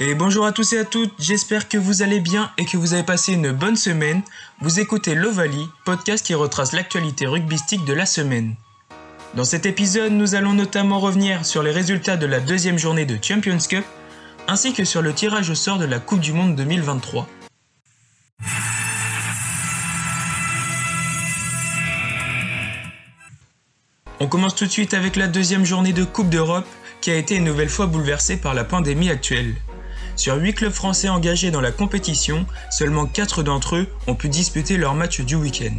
Et bonjour à tous et à toutes, j'espère que vous allez bien et que vous avez passé une bonne semaine. Vous écoutez l'Ovalie, podcast qui retrace l'actualité rugbystique de la semaine. Dans cet épisode, nous allons notamment revenir sur les résultats de la deuxième journée de Champions Cup, ainsi que sur le tirage au sort de la Coupe du Monde 2023. On commence tout de suite avec la deuxième journée de Coupe d'Europe qui a été une nouvelle fois bouleversée par la pandémie actuelle. Sur 8 clubs français engagés dans la compétition, seulement 4 d'entre eux ont pu disputer leur match du week-end.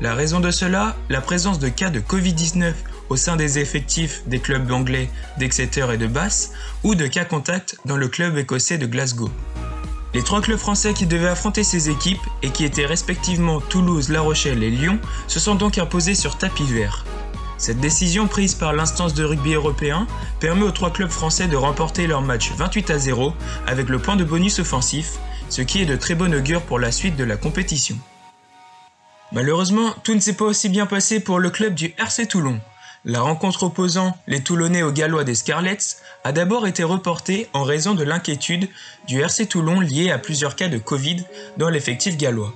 La raison de cela, la présence de cas de Covid-19 au sein des effectifs des clubs anglais d'Exeter et de Bath ou de cas contacts dans le club écossais de Glasgow. Les trois clubs français qui devaient affronter ces équipes et qui étaient respectivement Toulouse, La Rochelle et Lyon se sont donc imposés sur tapis vert. Cette décision prise par l'instance de rugby européen permet aux trois clubs français de remporter leur match 28 à 0 avec le point de bonus offensif, ce qui est de très bon augure pour la suite de la compétition. Malheureusement, tout ne s'est pas aussi bien passé pour le club du RC Toulon. La rencontre opposant les Toulonnais aux Gallois des Scarlets a d'abord été reportée en raison de l'inquiétude du RC Toulon liée à plusieurs cas de Covid dans l'effectif gallois.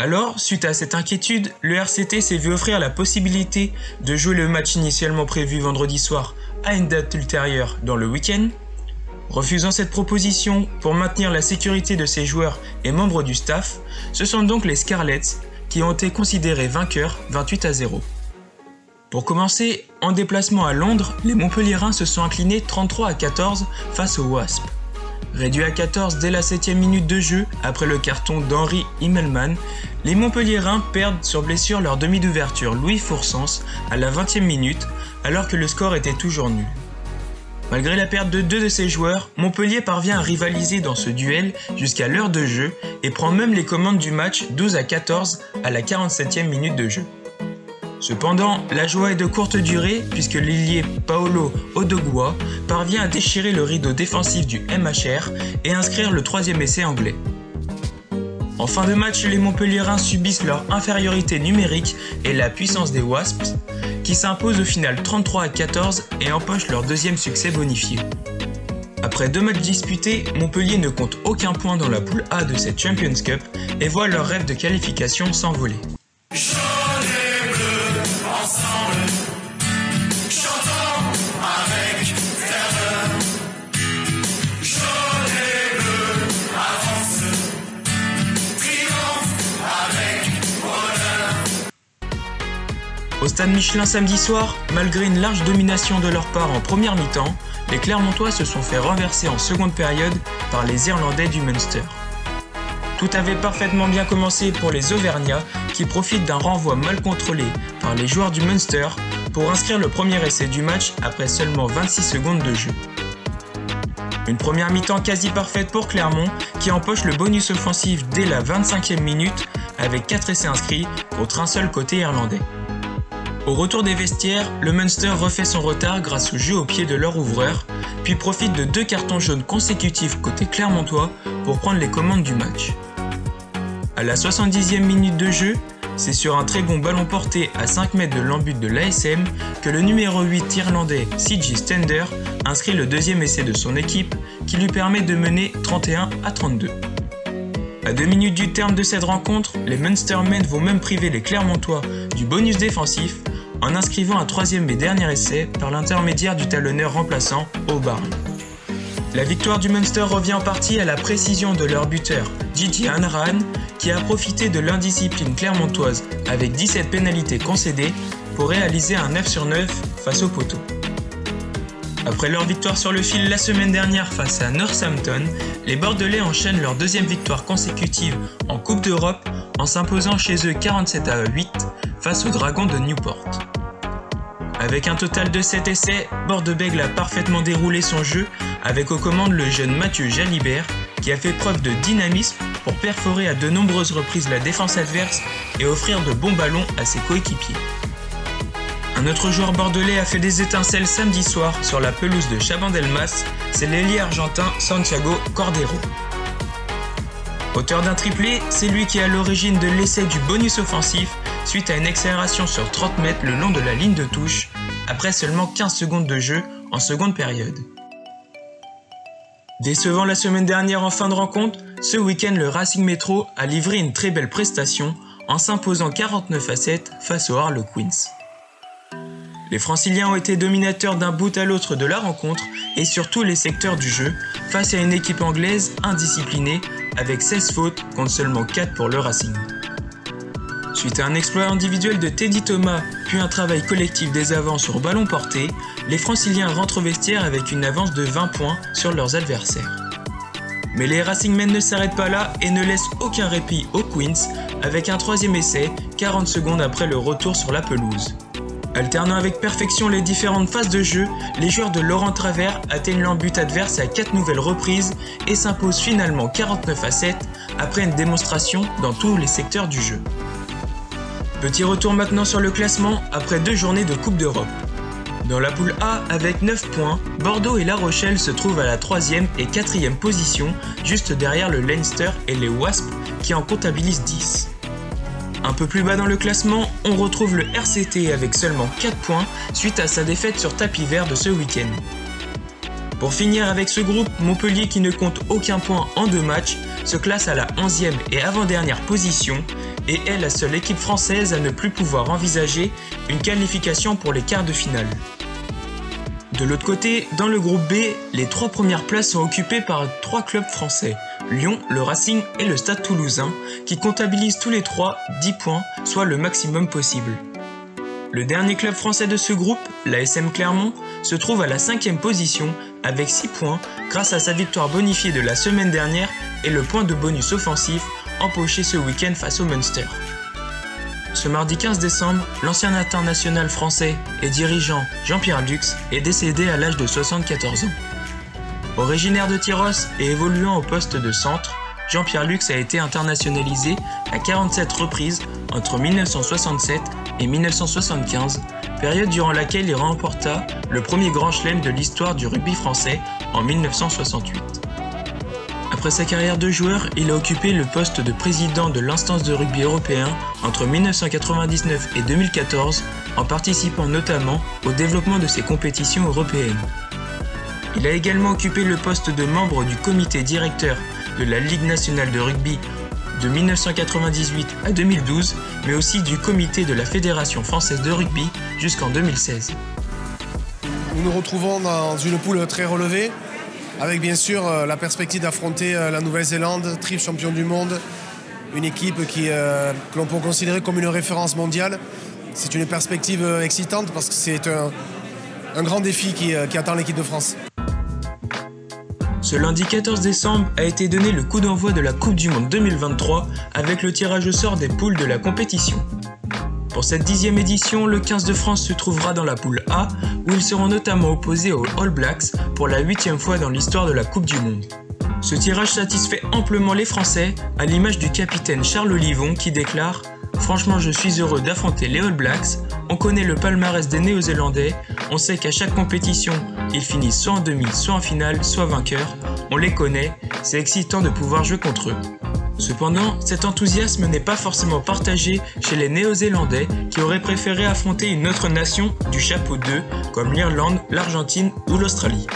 Alors, suite à cette inquiétude, le RCT s'est vu offrir la possibilité de jouer le match initialement prévu vendredi soir à une date ultérieure dans le week-end. Refusant cette proposition pour maintenir la sécurité de ses joueurs et membres du staff, ce sont donc les Scarlets qui ont été considérés vainqueurs 28 à 0. Pour commencer, en déplacement à Londres, les Montpelliérains se sont inclinés 33 à 14 face aux Wasps. Réduit à 14 dès la 7 minute de jeu, après le carton d'Henri Himmelmann, les Montpelliérains perdent sur blessure leur demi d'ouverture Louis Foursens à la 20e minute, alors que le score était toujours nul. Malgré la perte de deux de ses joueurs, Montpellier parvient à rivaliser dans ce duel jusqu'à l'heure de jeu et prend même les commandes du match 12 à 14 à la 47e minute de jeu. Cependant, la joie est de courte durée puisque l'ailier Paolo Odogua parvient à déchirer le rideau défensif du MHR et inscrire le troisième essai anglais. En fin de match, les Montpelliérains subissent leur infériorité numérique et la puissance des Wasps, qui s'imposent au final 33 à 14 et empochent leur deuxième succès bonifié. Après deux matchs disputés, Montpellier ne compte aucun point dans la poule A de cette Champions Cup et voit leur rêve de qualification s'envoler. Au stade Michelin samedi soir, malgré une large domination de leur part en première mi-temps, les Clermontois se sont fait renverser en seconde période par les Irlandais du Munster. Tout avait parfaitement bien commencé pour les Auvergnats qui profitent d'un renvoi mal contrôlé par les joueurs du Munster pour inscrire le premier essai du match après seulement 26 secondes de jeu. Une première mi-temps quasi parfaite pour Clermont qui empoche le bonus offensif dès la 25e minute avec 4 essais inscrits contre un seul côté irlandais. Au retour des vestiaires, le Munster refait son retard grâce au jeu au pied de leur ouvreur, puis profite de deux cartons jaunes consécutifs côté Clermontois pour prendre les commandes du match. À la 70e minute de jeu, c'est sur un très bon ballon porté à 5 mètres de l'embut de l'ASM que le numéro 8 irlandais C.J. Stender inscrit le deuxième essai de son équipe qui lui permet de mener 31 à 32. À deux minutes du terme de cette rencontre, les Munstermen vont même priver les Clermontois du bonus défensif en inscrivant un troisième et dernier essai par l'intermédiaire du talonneur remplaçant O'Barn. La victoire du Munster revient en partie à la précision de leur buteur, Gigi Hanrahan, qui a profité de l'indiscipline clermontoise avec 17 pénalités concédées pour réaliser un 9 sur 9 face au poteau. Après leur victoire sur le fil la semaine dernière face à Northampton, les Bordelais enchaînent leur deuxième victoire consécutive en Coupe d'Europe en s'imposant chez eux 47 à 8 face aux Dragons de Newport. Avec un total de 7 essais, Bordebègle a parfaitement déroulé son jeu avec aux commandes le jeune Mathieu Jalibert qui a fait preuve de dynamisme pour perforer à de nombreuses reprises la défense adverse et offrir de bons ballons à ses coéquipiers. Un autre joueur bordelais a fait des étincelles samedi soir sur la pelouse de Chabandelmas, c'est l'ailier argentin Santiago Cordero. Auteur d'un triplé, c'est lui qui est à l'origine de l'essai du bonus offensif suite à une accélération sur 30 mètres le long de la ligne de touche, après seulement 15 secondes de jeu en seconde période. Décevant la semaine dernière en fin de rencontre, ce week-end le Racing Metro a livré une très belle prestation en s'imposant 49 à 7 face aux Harlequins. Les franciliens ont été dominateurs d'un bout à l'autre de la rencontre et sur tous les secteurs du jeu, face à une équipe anglaise indisciplinée avec 16 fautes contre seulement 4 pour le Racing. Suite à un exploit individuel de Teddy Thomas, puis un travail collectif des avants sur ballon porté, les franciliens rentrent au vestiaire avec une avance de 20 points sur leurs adversaires. Mais les Racingmen ne s'arrêtent pas là et ne laissent aucun répit aux Queens avec un troisième essai 40 secondes après le retour sur la pelouse. Alternant avec perfection les différentes phases de jeu, les joueurs de Laurent Travers atteignent l'embut adverse à 4 nouvelles reprises et s'imposent finalement 49 à 7 après une démonstration dans tous les secteurs du jeu. Petit retour maintenant sur le classement après deux journées de Coupe d'Europe. Dans la poule A, avec 9 points, Bordeaux et La Rochelle se trouvent à la 3e et 4e position, juste derrière le Leinster et les Wasps qui en comptabilisent 10. Un peu plus bas dans le classement, on retrouve le RCT avec seulement 4 points suite à sa défaite sur tapis vert de ce week-end. Pour finir avec ce groupe, Montpellier qui ne compte aucun point en deux matchs se classe à la 11e et avant-dernière position et est la seule équipe française à ne plus pouvoir envisager une qualification pour les quarts de finale. De l'autre côté, dans le groupe B, les trois premières places sont occupées par trois clubs français, Lyon, le Racing et le Stade toulousain, qui comptabilisent tous les trois 10 points, soit le maximum possible. Le dernier club français de ce groupe, la SM Clermont, se trouve à la cinquième position avec 6 points grâce à sa victoire bonifiée de la semaine dernière et le point de bonus offensif empoché ce week-end face au Munster. Ce mardi 15 décembre, l'ancien international français et dirigeant Jean-Pierre Lux est décédé à l'âge de 74 ans. Originaire de Tyros et évoluant au poste de centre, Jean-Pierre Lux a été internationalisé à 47 reprises entre 1967 et 1975, période durant laquelle il remporta le premier grand chelem de l'histoire du rugby français en 1968. Après sa carrière de joueur, il a occupé le poste de président de l'instance de rugby européen entre 1999 et 2014, en participant notamment au développement de ces compétitions européennes. Il a également occupé le poste de membre du comité directeur de la Ligue nationale de rugby de 1998 à 2012, mais aussi du comité de la Fédération française de rugby jusqu'en 2016. Nous nous retrouvons dans une poule très relevée, avec bien sûr euh, la perspective d'affronter euh, la Nouvelle-Zélande, triple champion du monde, une équipe qui, euh, que l'on peut considérer comme une référence mondiale. C'est une perspective excitante parce que c'est un, grand défi qui, attend l'équipe de France. Ce lundi 14 décembre a été donné le coup d'envoi de la Coupe du Monde 2023 avec le tirage au sort des poules de la compétition. Pour cette dixième édition, le 15 de France se trouvera dans la poule A, où ils seront notamment opposés aux All Blacks pour la huitième fois dans l'histoire de la Coupe du Monde. Ce tirage satisfait amplement les Français, à l'image du capitaine Charles Olivon qui déclare Franchement, je suis heureux d'affronter les All Blacks. On connaît le palmarès des Néo-Zélandais. On sait qu'à chaque compétition, ils finissent soit en demi, soit en finale, soit vainqueurs. On les connaît. C'est excitant de pouvoir jouer contre eux. Cependant, cet enthousiasme n'est pas forcément partagé chez les Néo-Zélandais qui auraient préféré affronter une autre nation du chapeau 2 comme l'Irlande, l'Argentine ou l'Australie.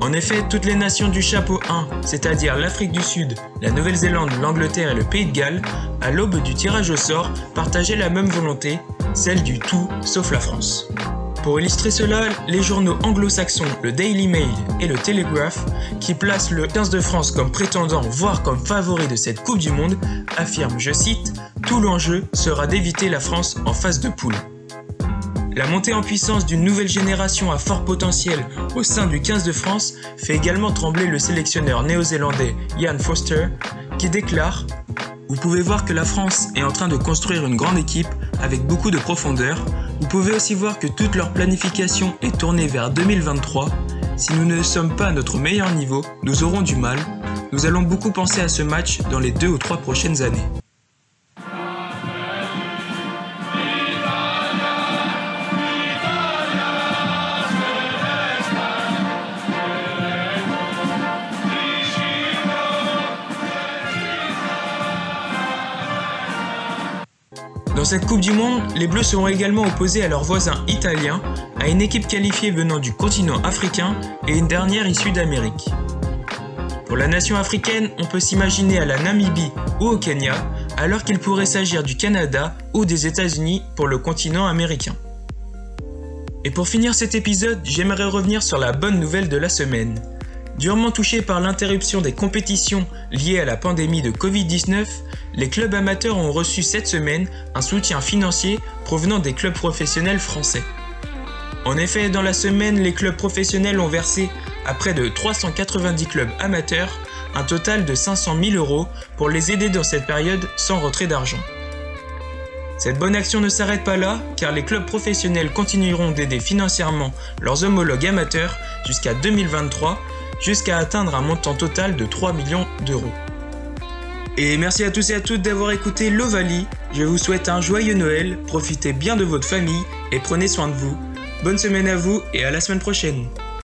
En effet, toutes les nations du chapeau 1, c'est-à-dire l'Afrique du Sud, la Nouvelle-Zélande, l'Angleterre et le Pays de Galles, à l'aube du tirage au sort, partageaient la même volonté, celle du tout sauf la France. Pour illustrer cela, les journaux anglo-saxons, le Daily Mail et le Telegraph, qui placent le 15 de France comme prétendant, voire comme favori de cette Coupe du Monde, affirment, je cite, Tout l'enjeu sera d'éviter la France en phase de poule. La montée en puissance d'une nouvelle génération à fort potentiel au sein du 15 de France fait également trembler le sélectionneur néo-zélandais Ian Foster, qui déclare Vous pouvez voir que la France est en train de construire une grande équipe avec beaucoup de profondeur, vous pouvez aussi voir que toute leur planification est tournée vers 2023. Si nous ne sommes pas à notre meilleur niveau, nous aurons du mal. Nous allons beaucoup penser à ce match dans les deux ou trois prochaines années. Cette Coupe du Monde, les Bleus seront également opposés à leurs voisins italiens, à une équipe qualifiée venant du continent africain et une dernière issue d'Amérique. Pour la nation africaine, on peut s'imaginer à la Namibie ou au Kenya, alors qu'il pourrait s'agir du Canada ou des États-Unis pour le continent américain. Et pour finir cet épisode, j'aimerais revenir sur la bonne nouvelle de la semaine. Durement touchés par l'interruption des compétitions liées à la pandémie de Covid-19, les clubs amateurs ont reçu cette semaine un soutien financier provenant des clubs professionnels français. En effet, dans la semaine, les clubs professionnels ont versé à près de 390 clubs amateurs un total de 500 000 euros pour les aider dans cette période sans retrait d'argent. Cette bonne action ne s'arrête pas là, car les clubs professionnels continueront d'aider financièrement leurs homologues amateurs jusqu'à 2023, jusqu'à atteindre un montant total de 3 millions d'euros. Et merci à tous et à toutes d'avoir écouté l'Ovalie. Je vous souhaite un joyeux Noël, profitez bien de votre famille et prenez soin de vous. Bonne semaine à vous et à la semaine prochaine.